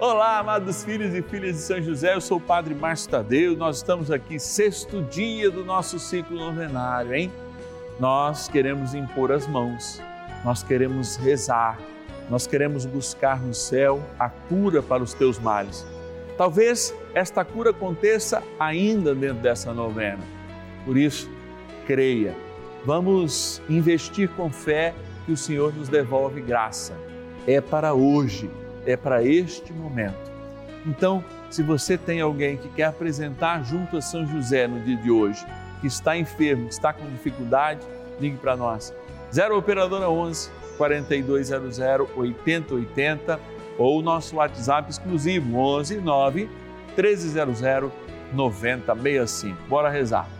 Olá, amados filhos e filhas de São José, eu sou o Padre Márcio Tadeu, nós estamos aqui, sexto dia do nosso ciclo novenário, hein? Nós queremos impor as mãos, nós queremos rezar, nós queremos buscar no céu a cura para os teus males. Talvez esta cura aconteça ainda dentro dessa novena, por isso, creia, vamos investir com fé que o Senhor nos devolve graça. É para hoje é para este momento. Então, se você tem alguém que quer apresentar junto a São José no dia de hoje, que está enfermo, que está com dificuldade, ligue para nós. 0 Operadora 11 4200 8080 ou nosso WhatsApp exclusivo 11 9 1300 9065. Bora rezar.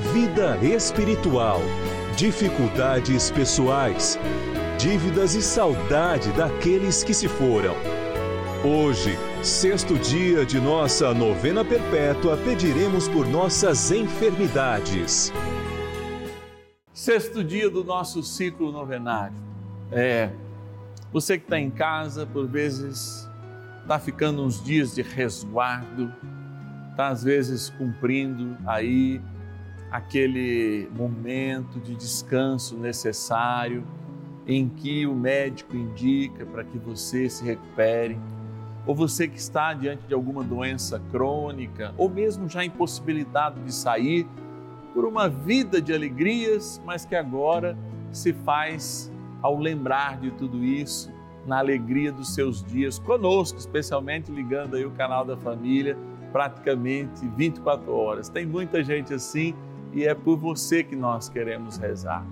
vida espiritual, dificuldades pessoais, dívidas e saudade daqueles que se foram. Hoje, sexto dia de nossa novena perpétua, pediremos por nossas enfermidades. Sexto dia do nosso ciclo novenário. É, você que está em casa, por vezes está ficando uns dias de resguardo, está às vezes cumprindo aí aquele momento de descanso necessário em que o médico indica para que você se recupere, ou você que está diante de alguma doença crônica, ou mesmo já impossibilitado de sair por uma vida de alegrias, mas que agora se faz ao lembrar de tudo isso, na alegria dos seus dias conosco, especialmente ligando aí o canal da família praticamente 24 horas. Tem muita gente assim e é por você que nós queremos rezar.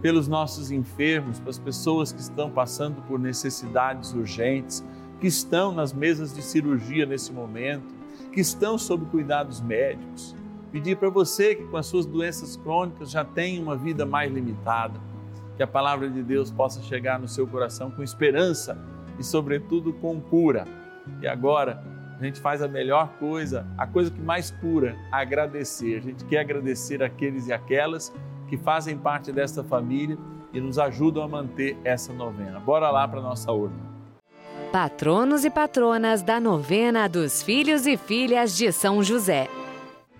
Pelos nossos enfermos, pelas pessoas que estão passando por necessidades urgentes, que estão nas mesas de cirurgia nesse momento, que estão sob cuidados médicos. Pedir para você que com as suas doenças crônicas já tem uma vida mais limitada, que a palavra de Deus possa chegar no seu coração com esperança e, sobretudo, com cura. E agora, a gente faz a melhor coisa, a coisa que mais cura, agradecer. A gente quer agradecer aqueles e aquelas que fazem parte desta família e nos ajudam a manter essa novena. Bora lá para nossa urna. Patronos e patronas da novena dos filhos e filhas de São José.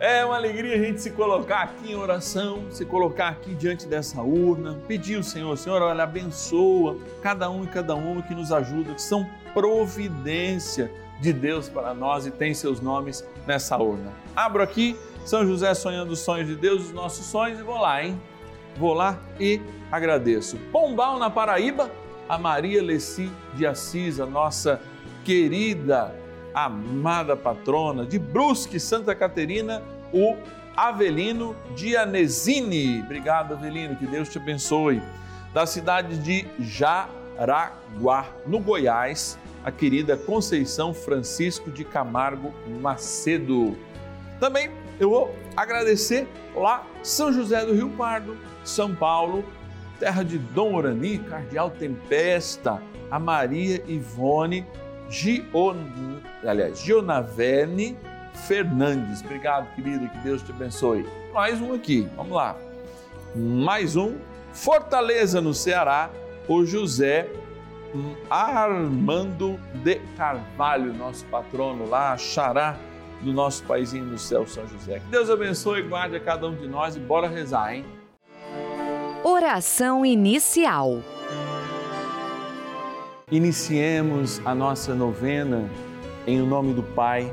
É uma alegria a gente se colocar aqui em oração, se colocar aqui diante dessa urna, pedir ao Senhor, Senhor, olha, abençoa cada um e cada uma que nos ajuda, que são providência de Deus para nós e tem seus nomes nessa urna. Abro aqui, São José sonhando os sonhos de Deus, os nossos sonhos e vou lá, hein? Vou lá e agradeço. Pombal na Paraíba, a Maria Leci de Assis, a nossa querida, amada patrona de Brusque, Santa Caterina, o Avelino Dianesini. Obrigado, Avelino, que Deus te abençoe. Da cidade de Jaraguá, no Goiás, a querida Conceição Francisco de Camargo Macedo. Também eu vou agradecer lá São José do Rio Pardo, São Paulo, terra de Dom Orani, Cardeal Tempesta, a Maria Ivone Gion, aliás, Gionavene Fernandes. Obrigado, querida, que Deus te abençoe. Mais um aqui, vamos lá. Mais um Fortaleza, no Ceará, o José Armando de Carvalho, nosso patrono lá, xará do nosso paizinho no céu, São José. Que Deus abençoe e guarde a cada um de nós e bora rezar, hein? Oração inicial. Iniciemos a nossa novena em nome do Pai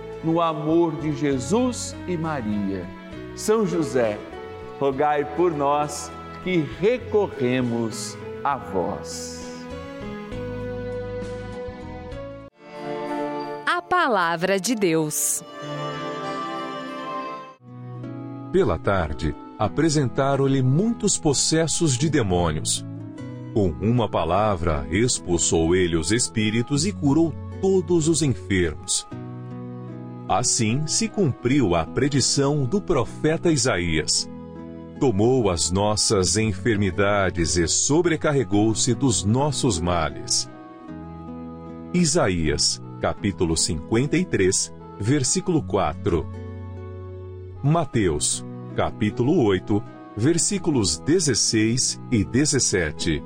no amor de Jesus e Maria. São José, rogai por nós que recorremos a vós. A Palavra de Deus. Pela tarde, apresentaram-lhe muitos possessos de demônios. Com uma palavra, expulsou ele os espíritos e curou todos os enfermos Assim se cumpriu a predição do profeta Isaías. Tomou as nossas enfermidades e sobrecarregou-se dos nossos males. Isaías, capítulo 53, versículo 4. Mateus, capítulo 8, versículos 16 e 17.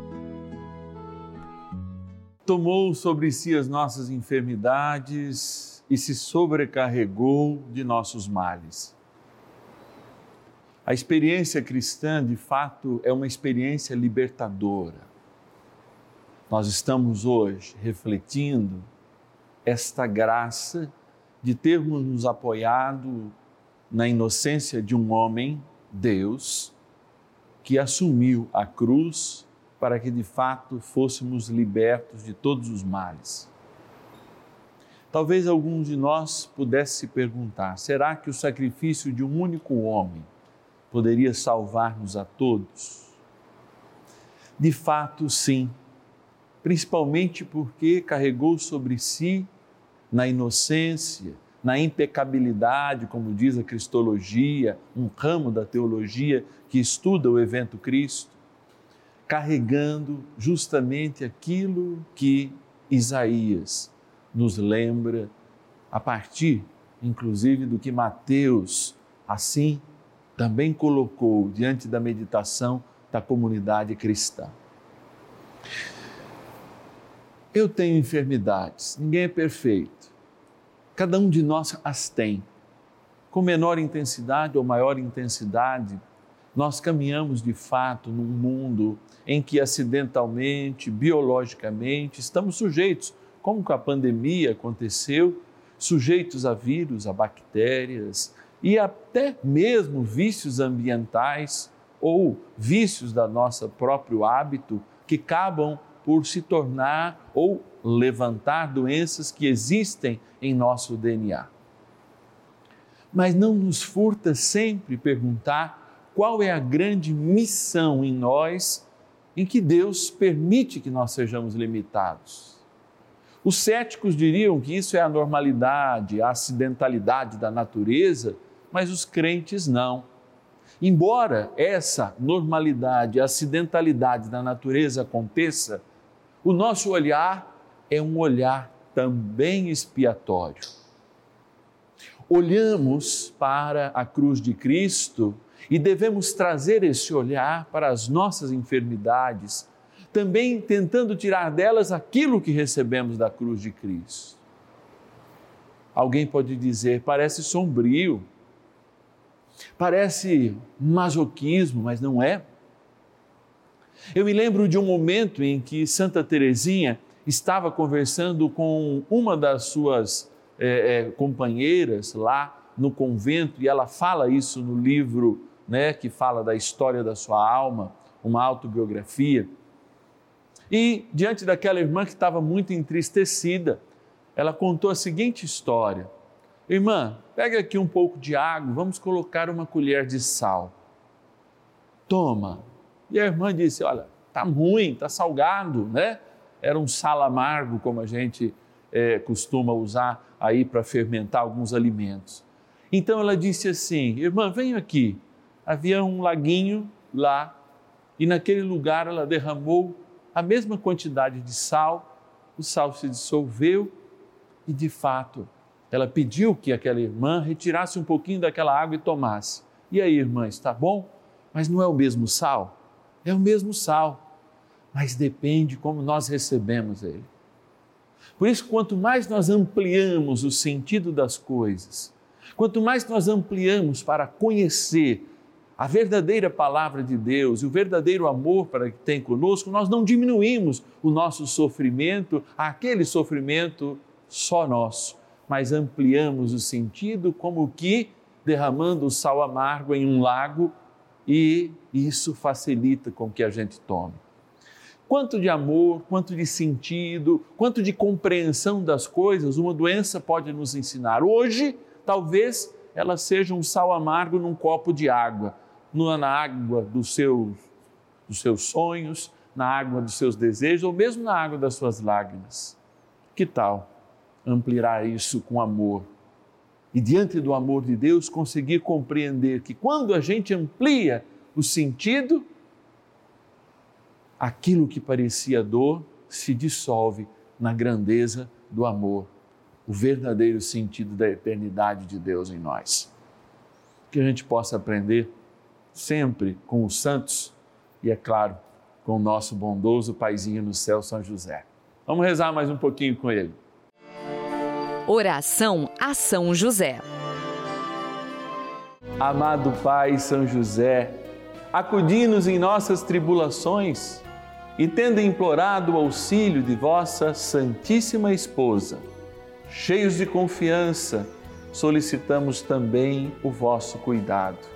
Tomou sobre si as nossas enfermidades e se sobrecarregou de nossos males. A experiência cristã, de fato, é uma experiência libertadora. Nós estamos hoje refletindo esta graça de termos nos apoiado na inocência de um homem, Deus, que assumiu a cruz para que de fato fôssemos libertos de todos os males. Talvez alguns de nós pudesse se perguntar: será que o sacrifício de um único homem poderia salvar-nos a todos? De fato, sim, principalmente porque carregou sobre si, na inocência, na impecabilidade, como diz a Cristologia, um ramo da teologia que estuda o evento Cristo, carregando justamente aquilo que Isaías nos lembra, a partir, inclusive, do que Mateus, assim, também colocou diante da meditação da comunidade cristã. Eu tenho enfermidades, ninguém é perfeito. Cada um de nós as tem. Com menor intensidade ou maior intensidade, nós caminhamos de fato num mundo em que acidentalmente, biologicamente, estamos sujeitos como com a pandemia aconteceu, sujeitos a vírus, a bactérias e até mesmo vícios ambientais ou vícios da nossa próprio hábito que acabam por se tornar ou levantar doenças que existem em nosso DNA. Mas não nos furta sempre perguntar qual é a grande missão em nós em que Deus permite que nós sejamos limitados. Os céticos diriam que isso é a normalidade, a acidentalidade da natureza, mas os crentes não. Embora essa normalidade, acidentalidade da natureza aconteça, o nosso olhar é um olhar também expiatório. Olhamos para a cruz de Cristo e devemos trazer esse olhar para as nossas enfermidades, também tentando tirar delas aquilo que recebemos da cruz de Cristo. Alguém pode dizer, parece sombrio, parece masoquismo, mas não é. Eu me lembro de um momento em que Santa Teresinha estava conversando com uma das suas é, é, companheiras lá no convento e ela fala isso no livro né, que fala da história da sua alma, uma autobiografia. E diante daquela irmã que estava muito entristecida, ela contou a seguinte história: Irmã, pega aqui um pouco de água, vamos colocar uma colher de sal. Toma. E a irmã disse: Olha, tá ruim, tá salgado, né? Era um sal amargo, como a gente é, costuma usar aí para fermentar alguns alimentos. Então ela disse assim: Irmã, venha aqui, havia um laguinho lá e naquele lugar ela derramou a mesma quantidade de sal, o sal se dissolveu e de fato ela pediu que aquela irmã retirasse um pouquinho daquela água e tomasse. E aí, irmã, está bom? Mas não é o mesmo sal? É o mesmo sal, mas depende como nós recebemos ele. Por isso, quanto mais nós ampliamos o sentido das coisas, quanto mais nós ampliamos para conhecer a verdadeira palavra de Deus e o verdadeiro amor para que tem conosco, nós não diminuímos o nosso sofrimento, aquele sofrimento só nosso, mas ampliamos o sentido como que derramando o sal amargo em um lago e isso facilita com que a gente tome. Quanto de amor, quanto de sentido, quanto de compreensão das coisas uma doença pode nos ensinar. Hoje, talvez ela seja um sal amargo num copo de água na água dos seus, dos seus sonhos, na água dos seus desejos ou mesmo na água das suas lágrimas. Que tal ampliar isso com amor? E diante do amor de Deus, conseguir compreender que quando a gente amplia o sentido, aquilo que parecia dor se dissolve na grandeza do amor, o verdadeiro sentido da eternidade de Deus em nós. Que a gente possa aprender sempre com os santos e, é claro, com o nosso bondoso Paizinho no céu, São José. Vamos rezar mais um pouquinho com ele. Oração a São José. Amado Pai São José, acudi-nos em nossas tribulações e, tendo implorado o auxílio de vossa Santíssima Esposa, cheios de confiança, solicitamos também o vosso cuidado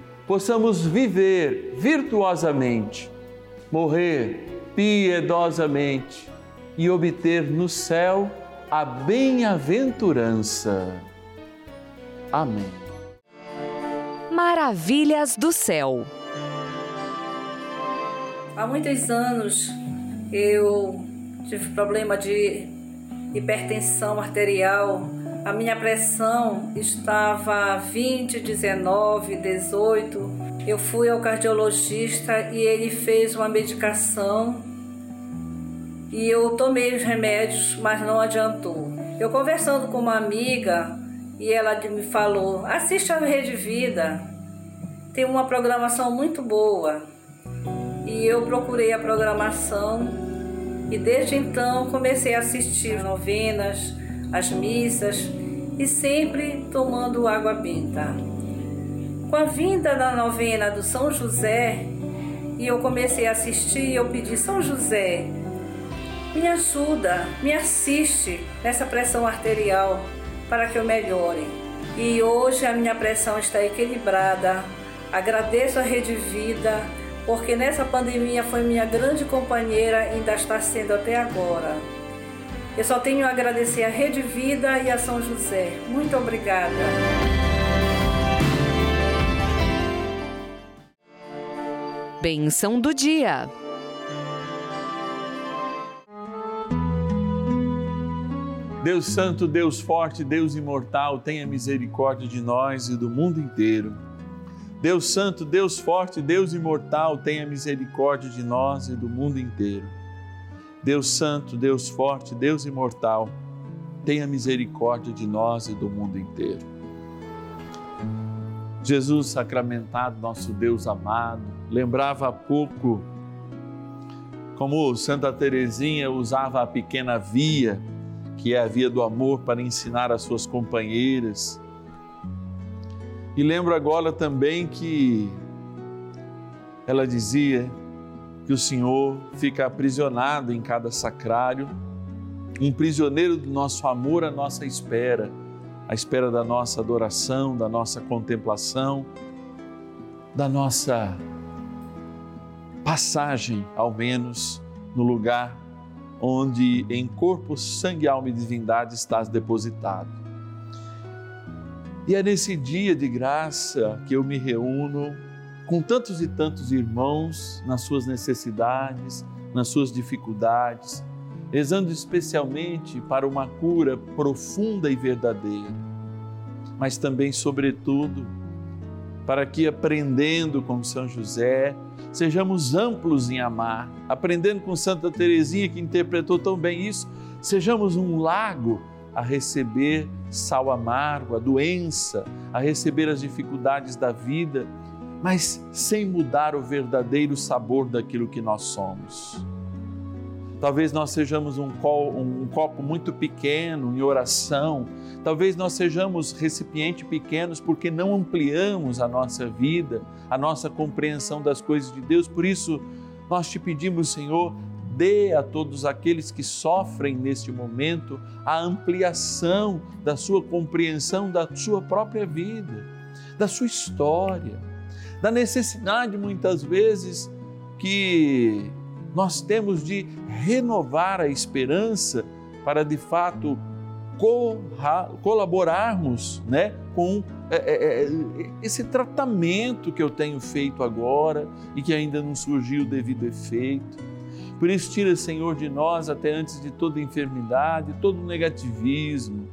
possamos viver virtuosamente, morrer piedosamente e obter no céu a bem-aventurança. Amém. Maravilhas do céu. Há muitos anos eu tive problema de hipertensão arterial. A minha pressão estava 20, 19, 18. Eu fui ao cardiologista e ele fez uma medicação e eu tomei os remédios, mas não adiantou. Eu conversando com uma amiga e ela me falou: assista a Rede Vida, tem uma programação muito boa. E eu procurei a programação e desde então comecei a assistir as novenas, as missas e sempre tomando água benta. Com a vinda da novena do São José, e eu comecei a assistir, eu pedi São José, me ajuda, me assiste nessa pressão arterial para que eu melhore. E hoje a minha pressão está equilibrada. Agradeço a Rede Vida, porque nessa pandemia foi minha grande companheira e ainda está sendo até agora. Eu só tenho a agradecer a Rede Vida e a São José. Muito obrigada. Benção do dia. Deus Santo, Deus Forte, Deus Imortal, tenha misericórdia de nós e do mundo inteiro. Deus Santo, Deus Forte, Deus Imortal, tenha misericórdia de nós e do mundo inteiro. Deus Santo, Deus Forte, Deus Imortal, tenha misericórdia de nós e do mundo inteiro. Jesus sacramentado, nosso Deus amado, lembrava há pouco como Santa Teresinha usava a pequena via que é a via do amor para ensinar as suas companheiras. E lembro agora também que ela dizia que o Senhor fica aprisionado em cada sacrário, um prisioneiro do nosso amor à nossa espera, à espera da nossa adoração, da nossa contemplação, da nossa passagem, ao menos, no lugar onde em corpo, sangue, alma e divindade estás depositado. E é nesse dia de graça que eu me reúno com tantos e tantos irmãos nas suas necessidades, nas suas dificuldades, rezando especialmente para uma cura profunda e verdadeira, mas também, sobretudo, para que aprendendo com São José, sejamos amplos em amar, aprendendo com Santa Teresinha que interpretou tão bem isso, sejamos um lago a receber sal amargo, a doença, a receber as dificuldades da vida, mas sem mudar o verdadeiro sabor daquilo que nós somos. Talvez nós sejamos um, um copo muito pequeno em oração, talvez nós sejamos recipientes pequenos porque não ampliamos a nossa vida, a nossa compreensão das coisas de Deus. Por isso, nós te pedimos, Senhor, dê a todos aqueles que sofrem neste momento a ampliação da sua compreensão da sua própria vida, da sua história, da necessidade muitas vezes que nós temos de renovar a esperança para de fato colaborarmos né, com é, é, é, esse tratamento que eu tenho feito agora e que ainda não surgiu o devido efeito. Por isso, tira, Senhor, de nós, até antes de toda enfermidade, todo negativismo,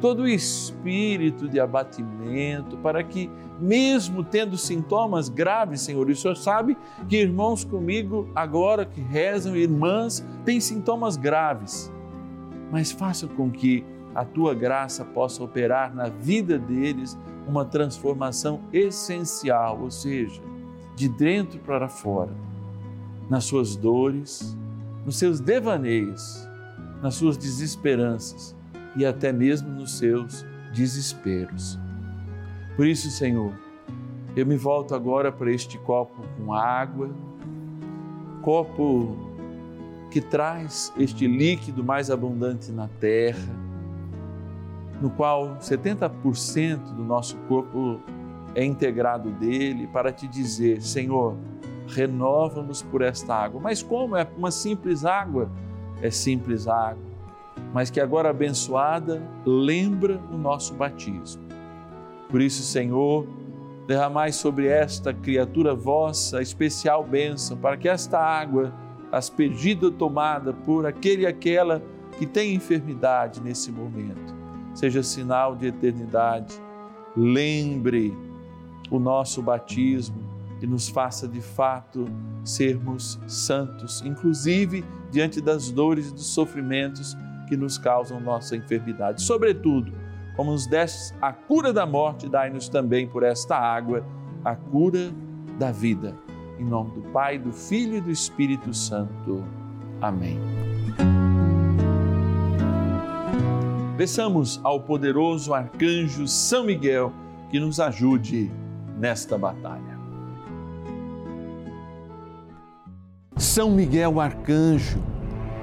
todo espírito de abatimento, para que, mesmo tendo sintomas graves, Senhor, e o Senhor sabe que irmãos comigo agora que rezam, irmãs, têm sintomas graves, mas faça com que a tua graça possa operar na vida deles uma transformação essencial, ou seja, de dentro para fora, nas suas dores, nos seus devaneios, nas suas desesperanças e até mesmo nos seus desesperos. Por isso, Senhor, eu me volto agora para este copo com água, copo que traz este líquido mais abundante na terra. no qual 70% do nosso corpo é integrado dele, para te dizer: Senhor, renova-nos por esta água. Mas como? É uma simples água? É simples água, mas que agora abençoada lembra o nosso batismo. Por isso, Senhor, derramai sobre esta criatura vossa especial bênção, para que esta água, aspergida tomada por aquele e aquela que tem enfermidade nesse momento, seja sinal de eternidade. Lembre o nosso batismo e nos faça de fato sermos santos, inclusive diante das dores e dos sofrimentos que nos causam nossa enfermidade. Sobretudo, como nos deste a cura da morte, dai-nos também por esta água a cura da vida. Em nome do Pai, do Filho e do Espírito Santo. Amém. Peçamos ao poderoso arcanjo São Miguel que nos ajude nesta batalha. São Miguel Arcanjo,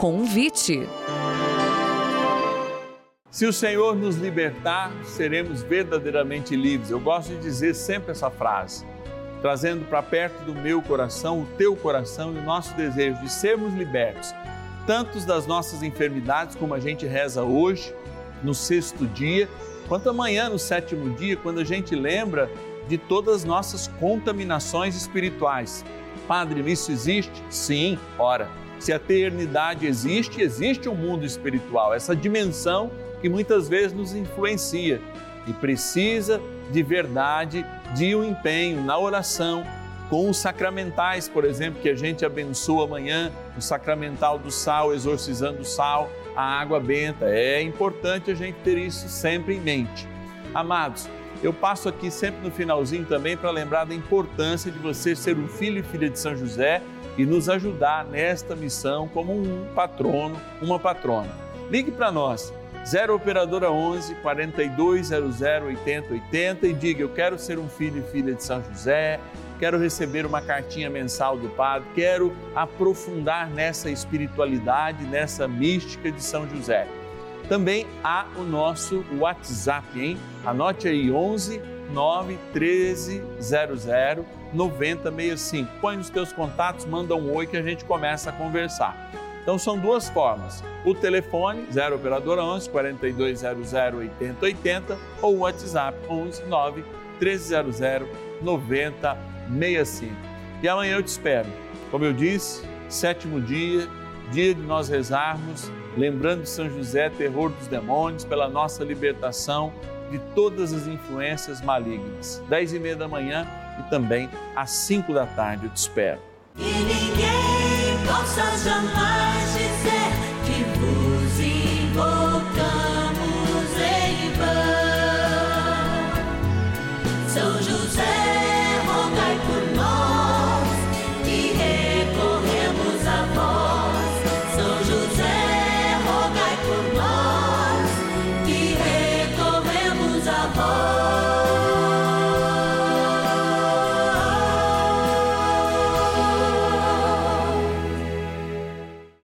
Convite. Se o Senhor nos libertar, seremos verdadeiramente livres. Eu gosto de dizer sempre essa frase, trazendo para perto do meu coração o teu coração e o nosso desejo de sermos libertos tantos das nossas enfermidades, como a gente reza hoje, no sexto dia, quanto amanhã, no sétimo dia, quando a gente lembra de todas as nossas contaminações espirituais. Padre, isso existe? Sim, ora. Se a eternidade existe, existe um mundo espiritual, essa dimensão que muitas vezes nos influencia e precisa de verdade, de um empenho na oração com os sacramentais, por exemplo, que a gente abençoa amanhã, o sacramental do sal, exorcizando o sal, a água benta. É importante a gente ter isso sempre em mente. Amados, eu passo aqui sempre no finalzinho também para lembrar da importância de você ser um filho e filha de São José e nos ajudar nesta missão como um patrono, uma patrona. Ligue para nós, 0 Operadora 11 4200 8080 e diga: Eu quero ser um filho e filha de São José quero receber uma cartinha mensal do Padre, quero aprofundar nessa espiritualidade, nessa mística de São José. Também há o nosso WhatsApp, hein? Anote aí 11 9 13 00 9065. Põe nos teus contatos, manda um oi que a gente começa a conversar. Então são duas formas: o telefone 0 operadora 11 4200 8080 ou o WhatsApp 11 9 1300 9065. 65. E amanhã eu te espero. Como eu disse, sétimo dia, dia de nós rezarmos, lembrando de São José, terror dos demônios, pela nossa libertação de todas as influências malignas. Dez e meia da manhã e também às cinco da tarde eu te espero.